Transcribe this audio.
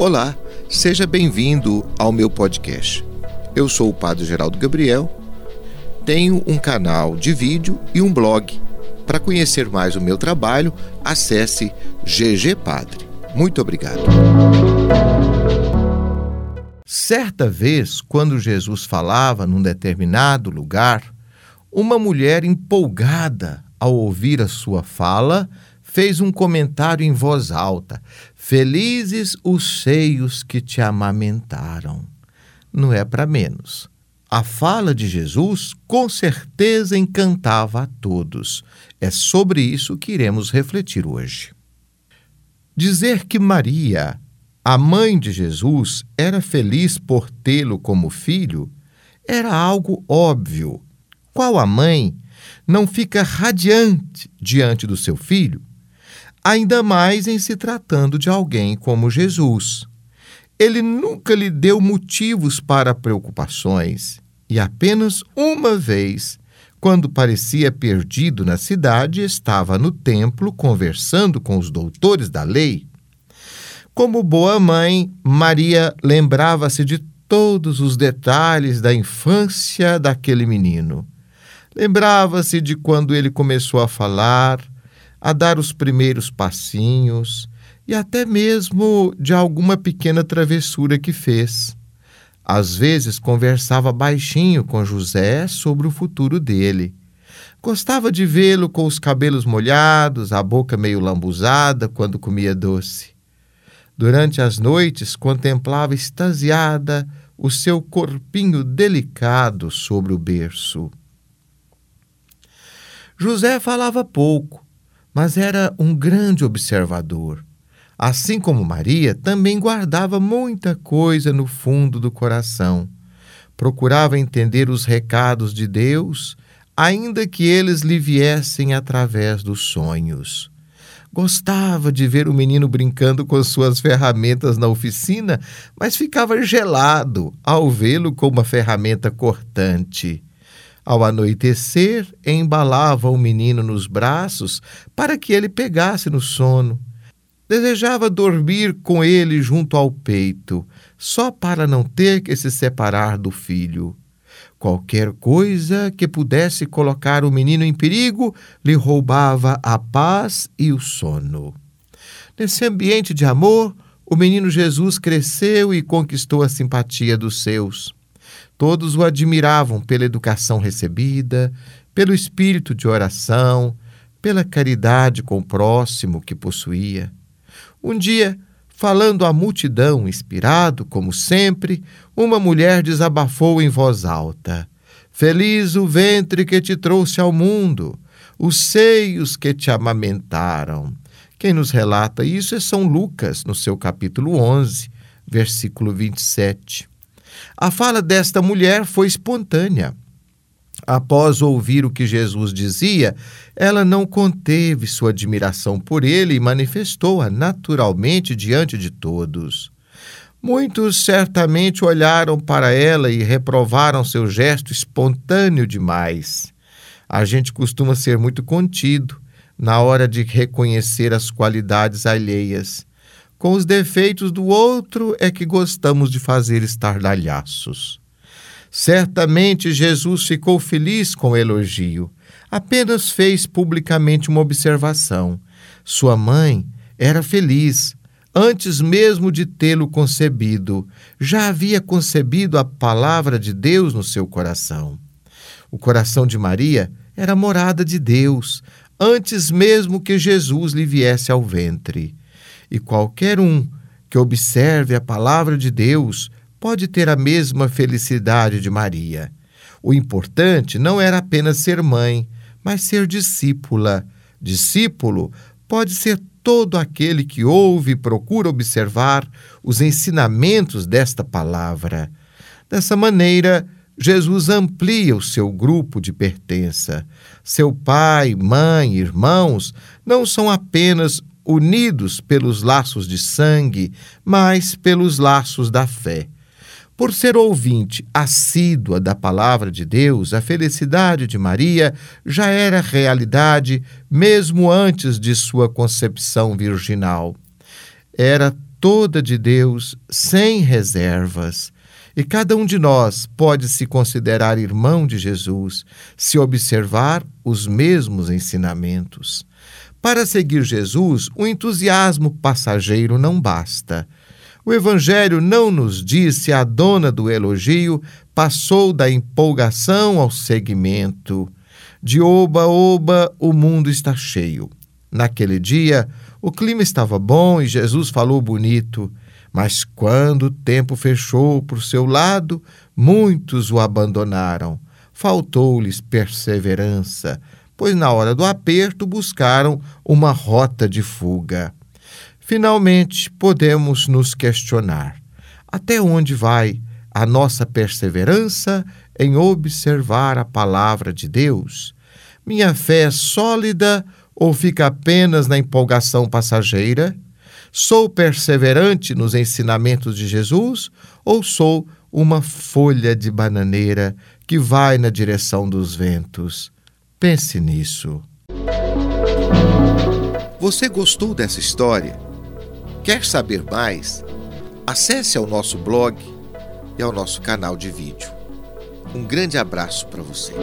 Olá, seja bem-vindo ao meu podcast. Eu sou o Padre Geraldo Gabriel, tenho um canal de vídeo e um blog. Para conhecer mais o meu trabalho, acesse GG Padre. Muito obrigado. Certa vez, quando Jesus falava num determinado lugar, uma mulher empolgada ao ouvir a sua fala fez um comentário em voz alta: Felizes os seios que te amamentaram. Não é para menos. A fala de Jesus com certeza encantava a todos. É sobre isso que iremos refletir hoje. Dizer que Maria, a mãe de Jesus, era feliz por tê-lo como filho era algo óbvio. Qual a mãe não fica radiante diante do seu filho? Ainda mais em se tratando de alguém como Jesus. Ele nunca lhe deu motivos para preocupações e apenas uma vez, quando parecia perdido na cidade, estava no templo conversando com os doutores da lei. Como boa mãe, Maria lembrava-se de todos os detalhes da infância daquele menino. Lembrava-se de quando ele começou a falar, a dar os primeiros passinhos e até mesmo de alguma pequena travessura que fez. Às vezes conversava baixinho com José sobre o futuro dele. Gostava de vê-lo com os cabelos molhados, a boca meio lambuzada quando comia doce. Durante as noites contemplava extasiada o seu corpinho delicado sobre o berço. José falava pouco, mas era um grande observador. Assim como Maria, também guardava muita coisa no fundo do coração. Procurava entender os recados de Deus, ainda que eles lhe viessem através dos sonhos. Gostava de ver o menino brincando com suas ferramentas na oficina, mas ficava gelado ao vê-lo com uma ferramenta cortante. Ao anoitecer, embalava o menino nos braços para que ele pegasse no sono. Desejava dormir com ele junto ao peito, só para não ter que se separar do filho. Qualquer coisa que pudesse colocar o menino em perigo lhe roubava a paz e o sono. Nesse ambiente de amor, o menino Jesus cresceu e conquistou a simpatia dos seus. Todos o admiravam pela educação recebida, pelo espírito de oração, pela caridade com o próximo que possuía. Um dia, falando à multidão, inspirado, como sempre, uma mulher desabafou em voz alta: Feliz o ventre que te trouxe ao mundo, os seios que te amamentaram. Quem nos relata isso é São Lucas, no seu capítulo 11, versículo 27. A fala desta mulher foi espontânea. Após ouvir o que Jesus dizia, ela não conteve sua admiração por ele e manifestou-a naturalmente diante de todos. Muitos certamente olharam para ela e reprovaram seu gesto espontâneo demais. A gente costuma ser muito contido na hora de reconhecer as qualidades alheias com os defeitos do outro é que gostamos de fazer estardalhaços. Certamente Jesus ficou feliz com o elogio. Apenas fez publicamente uma observação. Sua mãe era feliz, antes mesmo de tê-lo concebido. Já havia concebido a palavra de Deus no seu coração. O coração de Maria era morada de Deus, antes mesmo que Jesus lhe viesse ao ventre. E qualquer um que observe a palavra de Deus pode ter a mesma felicidade de Maria. O importante não era apenas ser mãe, mas ser discípula. Discípulo pode ser todo aquele que ouve e procura observar os ensinamentos desta palavra. Dessa maneira, Jesus amplia o seu grupo de pertença. Seu pai, mãe, irmãos não são apenas unidos pelos laços de sangue, mas pelos laços da fé. Por ser ouvinte assídua da palavra de Deus, a felicidade de Maria já era realidade mesmo antes de sua concepção virginal. Era toda de Deus, sem reservas. E cada um de nós pode se considerar irmão de Jesus se observar os mesmos ensinamentos. Para seguir Jesus, o entusiasmo passageiro não basta. O Evangelho não nos diz se a dona do elogio passou da empolgação ao seguimento. De oba-oba, o mundo está cheio. Naquele dia, o clima estava bom e Jesus falou bonito, mas quando o tempo fechou por seu lado, muitos o abandonaram. Faltou-lhes perseverança, pois na hora do aperto buscaram uma rota de fuga. Finalmente, podemos nos questionar: até onde vai a nossa perseverança em observar a palavra de Deus? Minha fé é sólida ou fica apenas na empolgação passageira? Sou perseverante nos ensinamentos de Jesus ou sou uma folha de bananeira que vai na direção dos ventos? Pense nisso. Você gostou dessa história? Quer saber mais? Acesse ao nosso blog e ao nosso canal de vídeo. Um grande abraço para você.